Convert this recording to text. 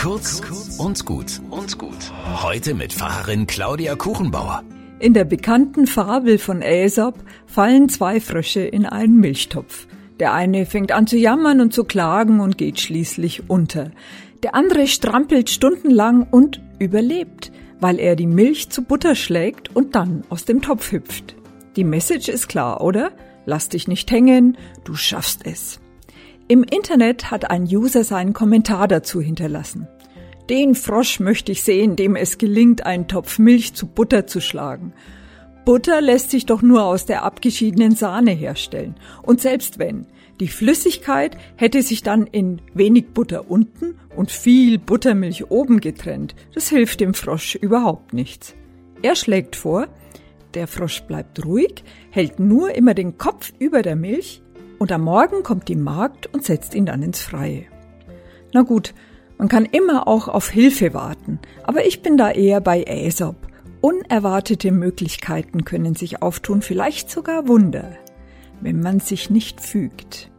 Kurz und gut und gut. Heute mit Pfarrerin Claudia Kuchenbauer. In der bekannten Fabel von Aesop fallen zwei Frösche in einen Milchtopf. Der eine fängt an zu jammern und zu klagen und geht schließlich unter. Der andere strampelt stundenlang und überlebt, weil er die Milch zu Butter schlägt und dann aus dem Topf hüpft. Die Message ist klar, oder? Lass dich nicht hängen, du schaffst es. Im Internet hat ein User seinen Kommentar dazu hinterlassen. Den Frosch möchte ich sehen, dem es gelingt, einen Topf Milch zu Butter zu schlagen. Butter lässt sich doch nur aus der abgeschiedenen Sahne herstellen. Und selbst wenn, die Flüssigkeit hätte sich dann in wenig Butter unten und viel Buttermilch oben getrennt. Das hilft dem Frosch überhaupt nichts. Er schlägt vor, der Frosch bleibt ruhig, hält nur immer den Kopf über der Milch und am Morgen kommt die Magd und setzt ihn dann ins Freie. Na gut, man kann immer auch auf Hilfe warten, aber ich bin da eher bei Aesop. Unerwartete Möglichkeiten können sich auftun, vielleicht sogar Wunder, wenn man sich nicht fügt.